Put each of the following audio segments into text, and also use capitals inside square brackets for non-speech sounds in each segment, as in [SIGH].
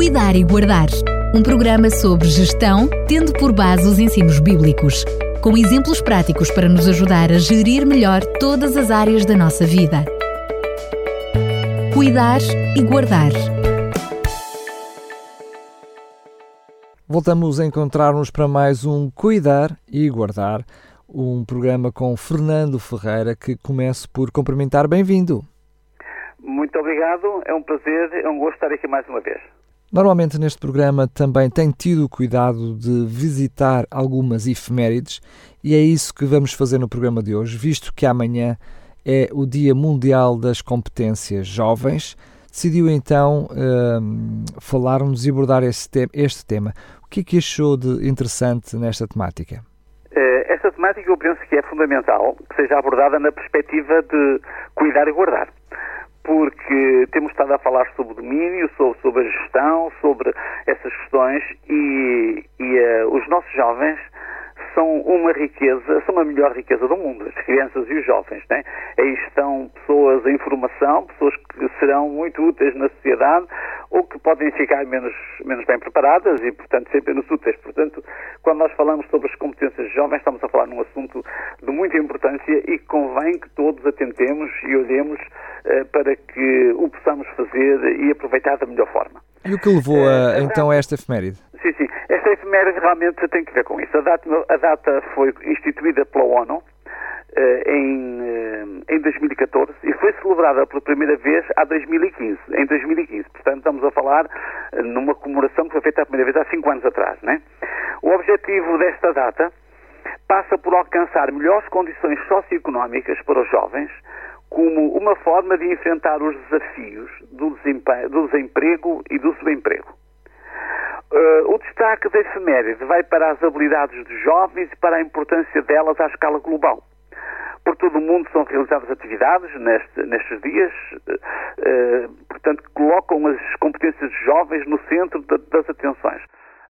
Cuidar e Guardar. Um programa sobre gestão, tendo por base os ensinos bíblicos, com exemplos práticos para nos ajudar a gerir melhor todas as áreas da nossa vida. Cuidar e Guardar. Voltamos a encontrar-nos para mais um Cuidar e Guardar, um programa com Fernando Ferreira que começo por cumprimentar. Bem-vindo. Muito obrigado, é um prazer, é um gosto estar aqui mais uma vez. Normalmente neste programa também tem tido o cuidado de visitar algumas efemérides e é isso que vamos fazer no programa de hoje, visto que amanhã é o Dia Mundial das Competências Jovens. Decidiu então um, falar-nos e abordar este, este tema. O que é que achou de interessante nesta temática? Eh, esta temática eu penso que é fundamental que seja abordada na perspectiva de cuidar e guardar porque temos estado a falar sobre domínio, sobre, sobre a gestão, sobre essas questões e, e uh, os nossos jovens são uma riqueza, são a melhor riqueza do mundo, as crianças e os jovens. Né? Aí estão pessoas em formação, pessoas que serão muito úteis na sociedade ou que podem ficar menos, menos bem preparadas e, portanto, sempre menos úteis. Portanto, quando nós falamos sobre as competências jovens, estamos a falar num assunto de muita importância e convém que todos atentemos e olhemos para que o possamos fazer e aproveitar da melhor forma. E o que levou a, uh, então a esta efeméride? Sim, sim. Esta efeméride realmente tem que ver com isso. A data, a data foi instituída pela ONU em, em 2014 e foi celebrada pela primeira vez há 2015, em 2015. Portanto, estamos a falar numa comemoração que foi feita a primeira vez há cinco anos atrás. Né? O objetivo desta data passa por alcançar melhores condições socioeconómicas para os jovens, como uma forma de enfrentar os desafios do, do desemprego e do subemprego. Uh, o destaque da efeméride vai para as habilidades dos jovens e para a importância delas à escala global. Por todo o mundo são realizadas atividades neste, nestes dias, uh, portanto, colocam as competências dos jovens no centro de, das atenções.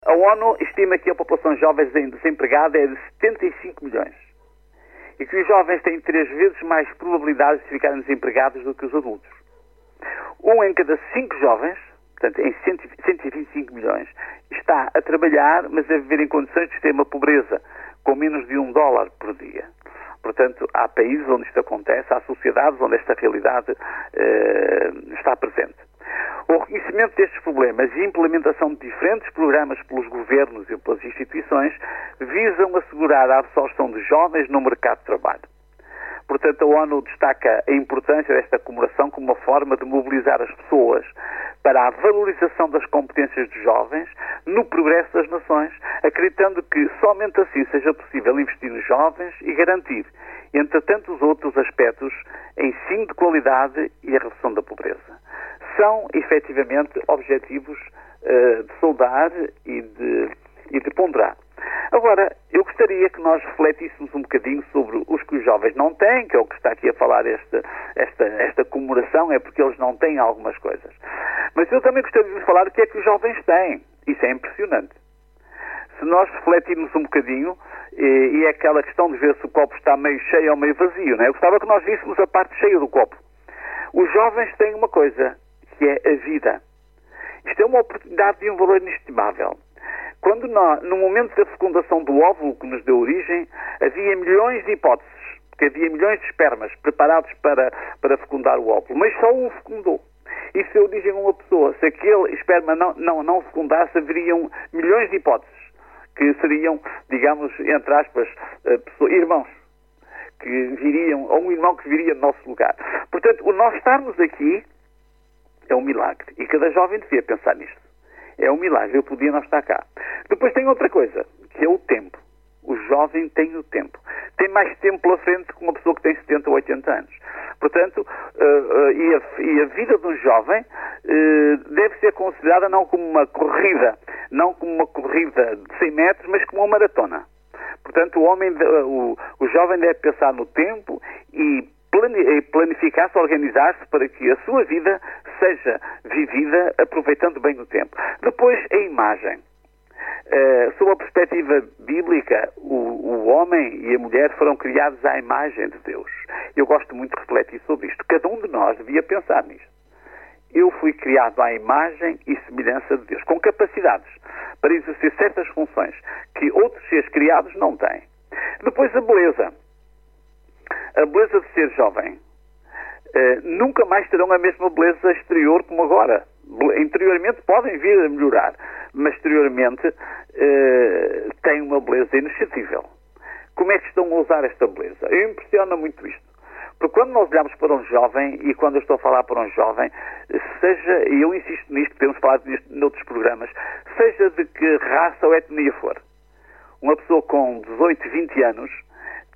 A ONU estima que a população jovem desempregada é de 75 milhões e que os jovens têm três vezes mais probabilidades de ficarem desempregados do que os adultos. Um em cada cinco jovens, portanto, em 125 milhões, está a trabalhar, mas a viver em condições de extrema pobreza, com menos de um dólar por dia. Portanto, há países onde isto acontece, há sociedades onde esta realidade eh, está presente. O reconhecimento destes problemas e a implementação de diferentes programas pelos governos e pelas instituições visam assegurar a absorção de jovens no mercado de trabalho. Portanto, a ONU destaca a importância desta comemoração como uma forma de mobilizar as pessoas para a valorização das competências dos jovens no progresso das nações, acreditando que somente assim seja possível investir nos jovens e garantir, entre tantos outros aspectos, ensino de qualidade e a redução da pobreza são efetivamente objetivos uh, de soldar e de, e de ponderar. Agora, eu gostaria que nós refletíssemos um bocadinho sobre os que os jovens não têm, que é o que está aqui a falar esta, esta, esta comemoração, é porque eles não têm algumas coisas. Mas eu também gostaria de falar o que é que os jovens têm. Isso é impressionante. Se nós refletirmos um bocadinho, e, e é aquela questão de ver se o copo está meio cheio ou meio vazio, não é? Eu gostava que nós víssemos a parte cheia do copo. Os jovens têm uma coisa, que é a vida. Isto é uma oportunidade de um valor inestimável. Quando nós, no momento da fecundação do óvulo que nos deu origem, havia milhões de hipóteses, porque havia milhões de espermas preparados para, para fecundar o óvulo, mas só um fecundou. Isso deu origem a uma pessoa. Se aquele esperma não, não, não fecundasse, haveriam milhões de hipóteses, que seriam, digamos, entre aspas, eh, pessoas, irmãos que viriam, ou um irmão que viria no nosso lugar. Portanto, o nós estarmos aqui é um milagre. E cada jovem devia pensar nisto. É um milagre. Eu podia não estar cá. Depois tem outra coisa, que é o tempo. O jovem tem o tempo. Tem mais tempo pela frente que uma pessoa que tem 70 ou 80 anos. Portanto, uh, uh, e, a, e, a, vida de um jovem uh, deve ser considerada não como uma corrida, não como uma corrida de 100 metros, mas como uma maratona. Portanto, o homem, o, o jovem deve pensar no tempo e planificar-se, organizar-se para que a sua vida seja vivida aproveitando bem o tempo. Depois, a imagem. Uh, sob a perspectiva bíblica, o, o, homem e a mulher foram criados à imagem de Deus. Eu gosto muito de refletir sobre isto. Cada um de nós devia pensar nisto. eu fui criado à imagem e semelhança de Deus, com capacidades para exercer certas funções que outros seres criados não têm. Depois a beleza. A beleza de ser jovem. Uh, nunca mais terão a mesma beleza exterior como agora. Interiormente podem vir a melhorar, mas exteriormente uh, têm uma beleza inexcedível. Como é que estão a usar esta beleza? Eu impressiona muito isto. Porque quando nós olhamos para um jovem, e quando eu estou a falar para um jovem, seja, e eu insisto nisto, temos falado nisto noutros programas, seja de que raça ou etnia for, uma pessoa com 18, 20 anos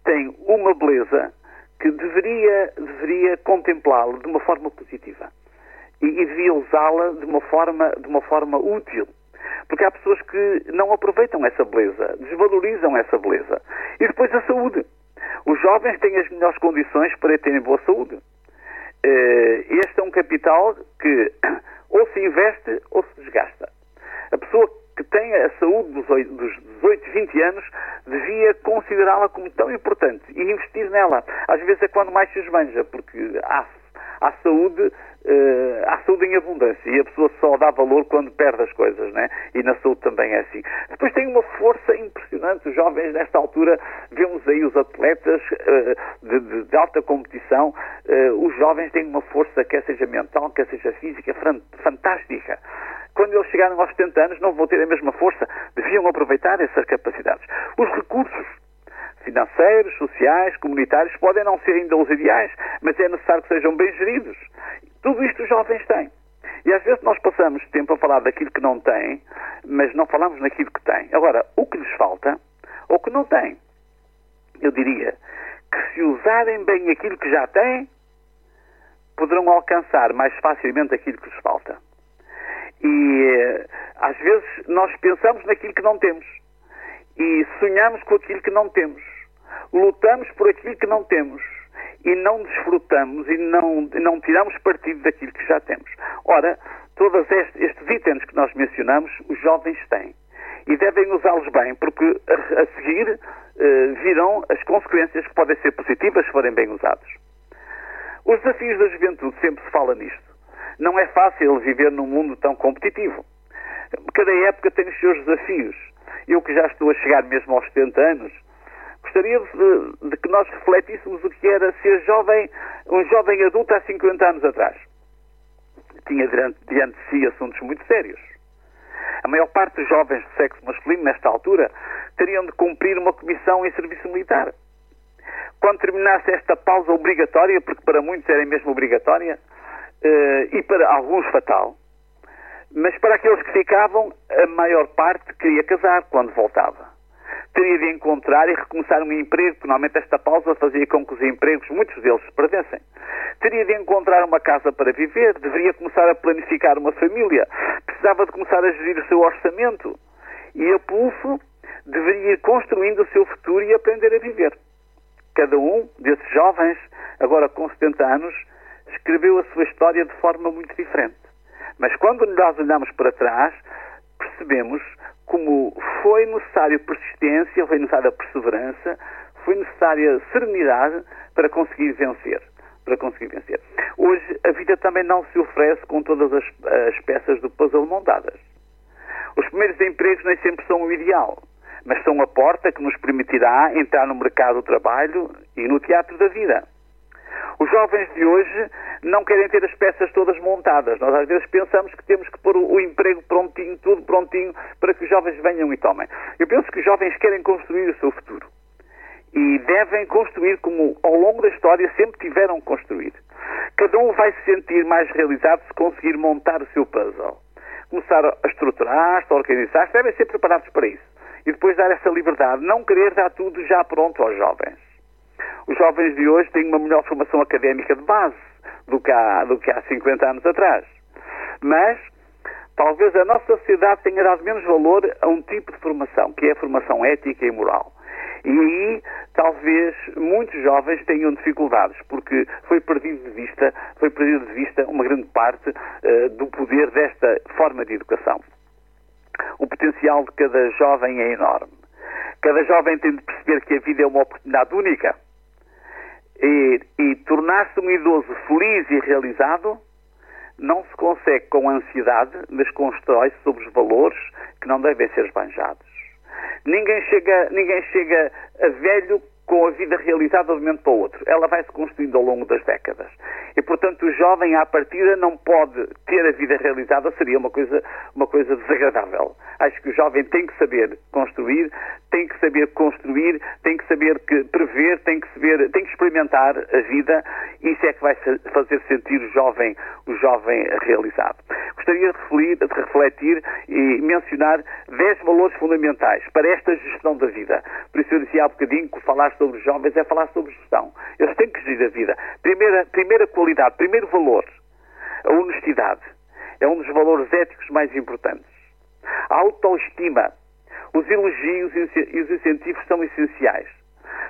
tem uma beleza que deveria, deveria contemplá-la de uma forma positiva e, e devia usá-la de uma forma, de uma forma útil. Porque há pessoas que não aproveitam essa beleza, desvalorizam essa beleza. E depois a saúde. Os jovens têm as melhores condições para terem boa saúde. Eh, este é um capital que [COUGHS] ou se investe ou se desgasta. A pessoa que tem a saúde dos 18, 20 anos devia considerá-la como tão importante e investir nela. Às vezes é quando mais se esbanja, porque há, há saúde uh, há saúde em abundância e a pessoa só dá valor quando perde as coisas, né? E na saúde também é assim. Depois tem uma força impressionante. Os jovens, nesta altura, vemos aí os atletas uh, de, de, de, alta competição. Uh, os jovens têm uma força, quer seja mental, quer seja física, fantástica. Quando eles chegarem aos 70 anos, não vão ter a mesma força. Deviam aproveitar essas capacidades. Os recursos financeiros, sociais, comunitários, podem não ser ainda os ideais, mas é necessário que sejam bem geridos. Tudo isto os jovens têm. E às vezes nós passamos tempo a falar daquilo que não têm, mas não falamos naquilo que têm. Agora, o que lhes falta, ou que não têm, eu diria que se usarem bem aquilo que já têm, poderão alcançar mais facilmente aquilo que lhes falta. E eh, às vezes nós pensamos naquilo que não temos e sonhamos com aquilo que não temos, lutamos por aquilo que não temos e não desfrutamos e não, não tiramos partido daquilo que já temos. Ora, todos estes, estes itens que nós mencionamos, os jovens têm. E devem usá-los bem, porque a, a seguir eh, virão as consequências que podem ser positivas se forem bem usados. Os desafios da juventude, sempre se fala nisto. Não é fácil viver num mundo tão competitivo. Cada época tem os seus desafios. Eu que já estou a chegar mesmo aos 70 anos, gostaria de, de, que nós refletíssemos o que era ser jovem, um jovem adulto há 50 anos atrás. Tinha diante, diante de si assuntos muito sérios. A maior parte dos jovens do sexo masculino, nesta altura, teriam de cumprir uma comissão em serviço militar. Quando terminasse esta pausa obrigatória, porque para muitos era mesmo obrigatória, e para alguns fatal, mas para aqueles que ficavam, a maior parte queria casar quando voltava teria de encontrar e recomeçar um emprego, porque normalmente esta pausa fazia com que os empregos, muitos deles, se perdessem. Teria de encontrar uma casa para viver, deveria começar a planificar uma família, precisava de começar a gerir o seu orçamento e a pulso deveria ir construindo o seu futuro e aprender a viver. Cada um desses jovens, agora com 70 anos, escreveu a sua história de forma muito diferente. Mas quando nós olhamos para trás, percebemos como foi necessário persistência, foi necessária perseverança, foi necessária serenidade para conseguir vencer. Para conseguir vencer. Hoje a vida também não se oferece com todas as, as peças do puzzle montadas. Os primeiros empregos nem sempre são o ideal, mas são a porta que nos permitirá entrar no mercado do trabalho e no teatro da vida. Os jovens de hoje não querem ter as peças todas montadas. Nós às vezes pensamos que temos que pôr o, emprego prontinho, tudo prontinho, para que os jovens venham e tomem. Eu penso que os jovens querem construir o seu futuro. E devem construir como ao longo da história sempre tiveram construir. Cada um vai se sentir mais realizado se conseguir montar o seu puzzle. Começar a estruturar-se, a organizar-se, devem ser preparados para isso. E depois dar essa liberdade, não querer dar tudo já pronto aos jovens. Os jovens de hoje têm uma melhor formação académica de base do que há, do que há 50 anos atrás. Mas talvez a nossa sociedade tenha dado menos valor a um tipo de formação, que é a formação ética e moral. E aí, talvez muitos jovens tenham dificuldades, porque foi perdido de vista, foi perdido de vista uma grande parte uh, do poder desta forma de educação. O potencial de cada jovem é enorme. Cada jovem tem de perceber que a vida é uma oportunidade única e, e tornar-se um idoso feliz e realizado não se consegue com ansiedade, mas constrói-se sobre os valores que não devem ser esbanjados. Ninguém chega, ninguém chega a velho com a vida realizada de um momento para o outro. Ela vai se construindo ao longo das décadas. E, portanto, o jovem, à partida, não pode ter a vida realizada, seria uma coisa, uma coisa desagradável. Acho que o jovem tem que saber construir, tem que saber construir, tem que saber que prever, tem que saber, tem que experimentar a vida. Isso é que vai fazer sentir o jovem, o jovem realizado. Gostaria de refletir, de refletir e mencionar 10 valores fundamentais para esta gestão da vida. Por isso eu dizia há bocadinho que falar sobre jovens é falar sobre gestão. Eles têm que gerir a vida. Primeira, primeira qualidade, primeiro valor, a honestidade. É um dos valores éticos mais importantes. A autoestima. Os elogios e os incentivos são essenciais.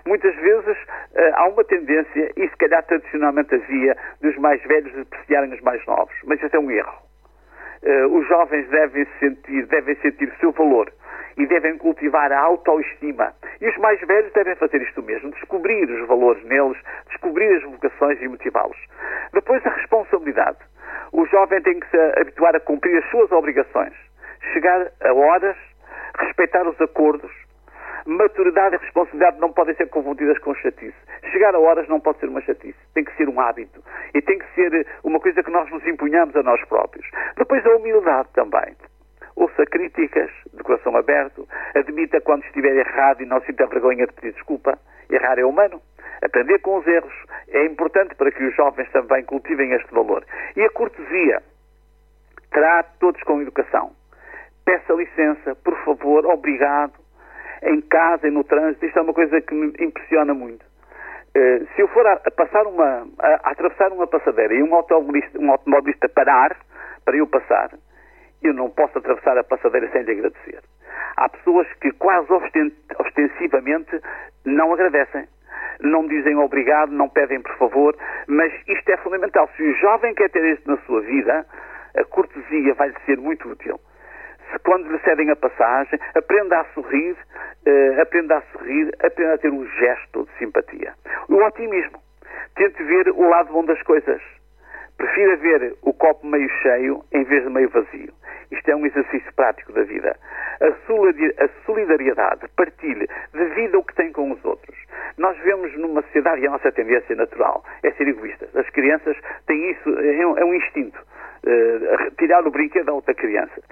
Muitas vezes uh, há uma tendência, e se calhar tradicionalmente havia, dos mais velhos de apreciarem os mais novos, mas isso é um erro. Uh, os jovens devem sentir, devem sentir o seu valor e devem cultivar a autoestima. E os mais velhos devem fazer isto mesmo, descobrir os valores neles, descobrir as vocações e motivá-los. Depois, a responsabilidade. O jovem tem que se habituar a cumprir as suas obrigações, chegar a horas, respeitar os acordos. Maturidade e responsabilidade não podem ser confundidas com chatice. Chegar a horas não pode ser uma chatice, tem que ser um hábito e tem que ser uma coisa que nós nos impunhamos a nós próprios. Depois a humildade também ouça críticas de coração aberto, admita quando estiver errado e não sinta vergonha de pedir desculpa. Errar é humano. Aprender com os erros é importante para que os jovens também cultivem este valor. E a cortesia. Trate todos com educação. Peça licença, por favor, obrigado, em casa e no trânsito. Isto é uma coisa que me impressiona muito. Uh, se eu for a, a passar uma, a, a, atravessar uma passadeira e um automobilista, um automobilista parar para eu passar, eu não posso atravessar a passadeira sem lhe agradecer. Há pessoas que quase ostensivamente não agradecem. Não dizem obrigado, não pedem por favor, mas isto é fundamental. Se o jovem quer ter isto na sua vida, a cortesia vai-lhe ser muito útil. Se quando lhe cedem a passagem, aprenda a sorrir, uh, aprenda a sorrir, aprenda a ter um gesto de simpatia. O otimismo. Tente ver o lado bom das coisas. Prefira ver o copo meio cheio em vez de meio vazio. Isto é um exercício prático da vida. A solidariedade, partilhe, divida o que tem com os outros. Nós vemos numa sociedade, e a nossa tendência natural é ser egoístas. As crianças têm isso, é um, é instinto. Uh, tirar o brinquedo a outra criança.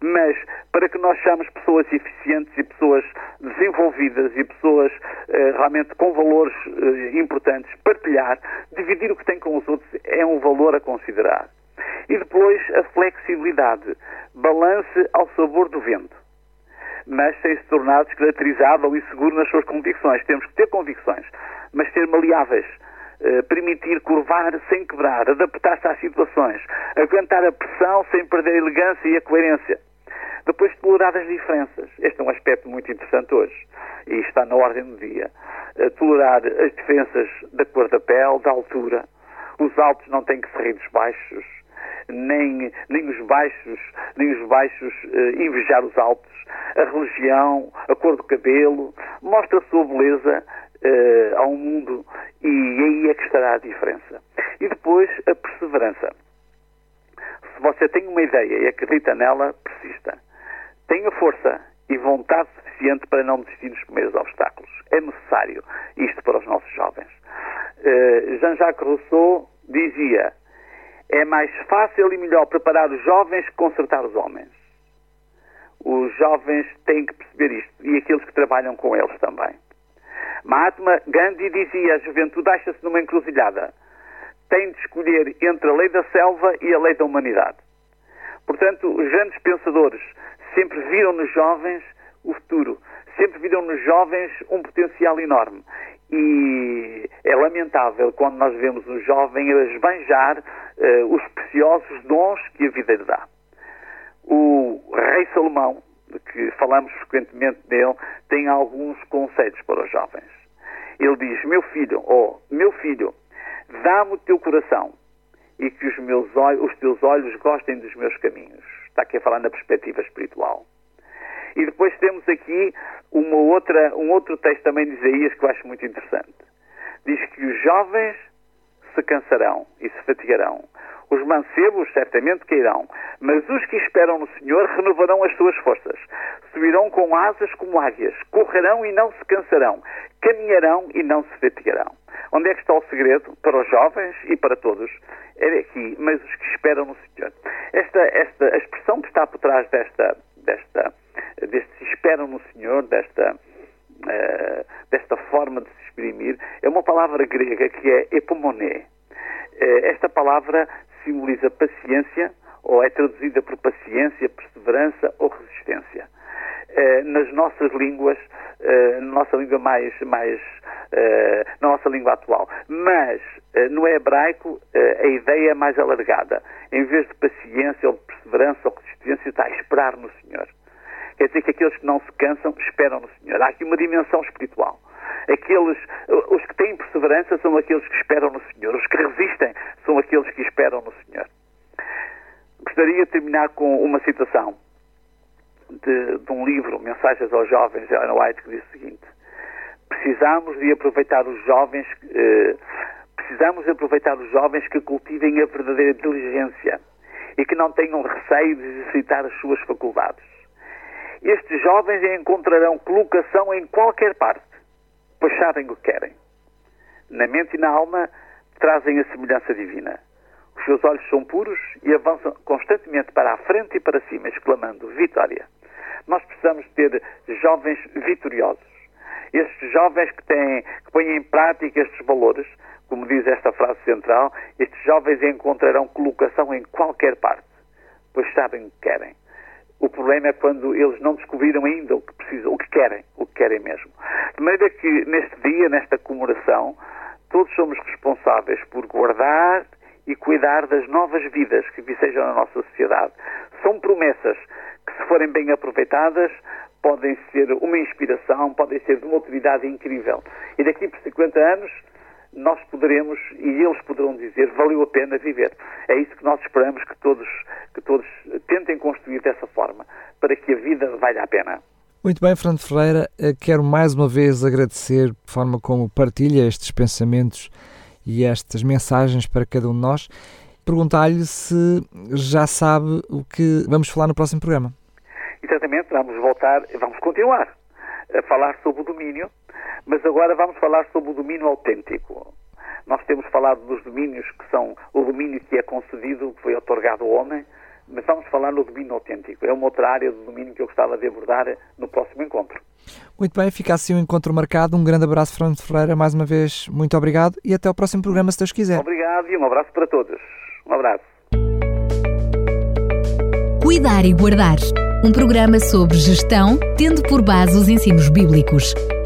Mas para que nós sejamos pessoas eficientes e pessoas desenvolvidas e pessoas uh, realmente com valores uh, importantes, partilhar, dividir o que tem com os outros é um valor a considerar. E depois a flexibilidade, balance ao sabor do vento, mas sem se tornar descaracterizável e seguro nas suas convicções. Temos que ter convicções, mas ser maleáveis, eh, permitir curvar sem quebrar, adaptar-se às situações, aguentar a pressão sem perder a elegância e a coerência. Depois, tolerar as diferenças. Este é um aspecto muito interessante hoje e está na ordem do dia. Eh, tolerar as diferenças da cor da pele, da altura. Os altos não têm que se rir dos baixos nem, nem os baixos, nem os baixos uh, invejar os altos. A religião, a cor do cabelo, mostra a sua beleza uh, ao mundo e aí é que estará a diferença. E depois a perseverança. Se você tem uma ideia e acredita nela, persista. Tenha força e vontade suficiente para não desistir nos primeiros obstáculos. É necessário isto para os nossos jovens. Uh, Jean-Jacques Rousseau dizia é mais fácil e melhor preparar os jovens que consertar os homens. Os jovens têm que perceber isto e aqueles que trabalham com eles também. Mahatma Gandhi dizia: a juventude acha-se numa encruzilhada. Tem de escolher entre a lei da selva e a lei da humanidade. Portanto, os grandes pensadores sempre viram nos jovens o futuro, sempre viram nos jovens um potencial enorme. E é lamentável quando nós vemos um jovem a esbanjar uh, os preciosos dons que a vida lhe dá. O rei Salomão, que falamos frequentemente dele, tem alguns conselhos para os jovens. Ele diz: Meu filho, oh, meu filho, dá-me o teu coração e que os, meus olhos, os teus olhos gostem dos meus caminhos. Está aqui a falar na perspectiva espiritual. E depois temos aqui uma outra, um outro texto também de Isaías que eu acho muito interessante. Diz que os jovens se cansarão e se fatigarão. Os mancebos certamente cairão, mas os que esperam no Senhor renovarão as suas forças. Subirão com asas como águias, correrão e não se cansarão, caminharão e não se fatigarão. Onde é que está o segredo? Para os jovens e para todos. É aqui, mas os que esperam no Senhor. Esta, esta, a expressão que está por trás desta, desta, deste esperam no Senhor, desta, uh, desta forma de se exprimir, é uma palavra grega que é epomoné. Uh, esta palavra simboliza paciência, ou é traduzida por paciência, perseverança ou resistência. Uh, nas nossas línguas, na nossa língua mais, mais na nossa língua atual. Mas no hebraico a ideia é mais alargada. Em vez de paciência ou de perseverança ou resistência, está a esperar no Senhor. Quer dizer que aqueles que não se cansam esperam no Senhor. Há aqui uma dimensão espiritual. Aqueles, os que têm perseverança são aqueles que esperam no Senhor. Os que resistem são aqueles que esperam no Senhor. Gostaria de terminar com uma citação de, de um livro, Mensagens aos Jovens, de Ellen White, que diz o seguinte: Precisamos de aproveitar os jovens, eh, precisamos de aproveitar os jovens que cultivem a verdadeira diligência e que não tenham receio de exercitar as suas faculdades estes jovens encontrarão colocação em qualquer parte, pois sabem o que querem. Na mente e na alma trazem a semelhança divina. Os seus olhos são puros e avançam constantemente para a frente e para cima, exclamando vitória. Nós precisamos ter jovens vitoriosos. Estes jovens que, têm, que põem em prática estes valores, como diz esta frase central, estes jovens encontrarão colocação em qualquer parte, pois sabem o que querem. O problema é quando eles não descobriram ainda o que precisam, o que querem, o que querem mesmo. De maneira que neste dia, nesta comemoração, todos somos responsáveis por guardar e cuidar das novas vidas que vicejam na nossa sociedade. São promessas que, se forem bem aproveitadas, podem ser uma inspiração, podem ser de uma utilidade incrível. E daqui por 50 anos, nós poderemos e eles poderão dizer valeu a pena viver. É isso que nós esperamos que todos, que todos tentem construir dessa forma, para que a vida valha a pena. Muito bem, Fernando Ferreira, eh, quero mais uma vez agradecer a forma como partilha estes pensamentos e estas mensagens para cada um de nós. Perguntar-lhe se já sabe o que vamos falar no próximo programa. Exatamente, vamos voltar, vamos continuar a falar sobre o domínio mas agora vamos falar sobre o domínio autêntico. Nós temos falado dos domínios que são o domínio que é concedido, que foi otorgado ao homem, mas vamos falar no domínio autêntico. É uma outra área do domínio que eu gostava de abordar no próximo encontro. Muito bem, fica assim o um encontro marcado. Um grande abraço, Fernando Ferreira. Mais uma vez, muito obrigado e até ao próximo programa, se Deus quiser. Obrigado e um abraço para todos. Um abraço. Cuidar e Guardar um programa sobre gestão, tendo por base os ensinos bíblicos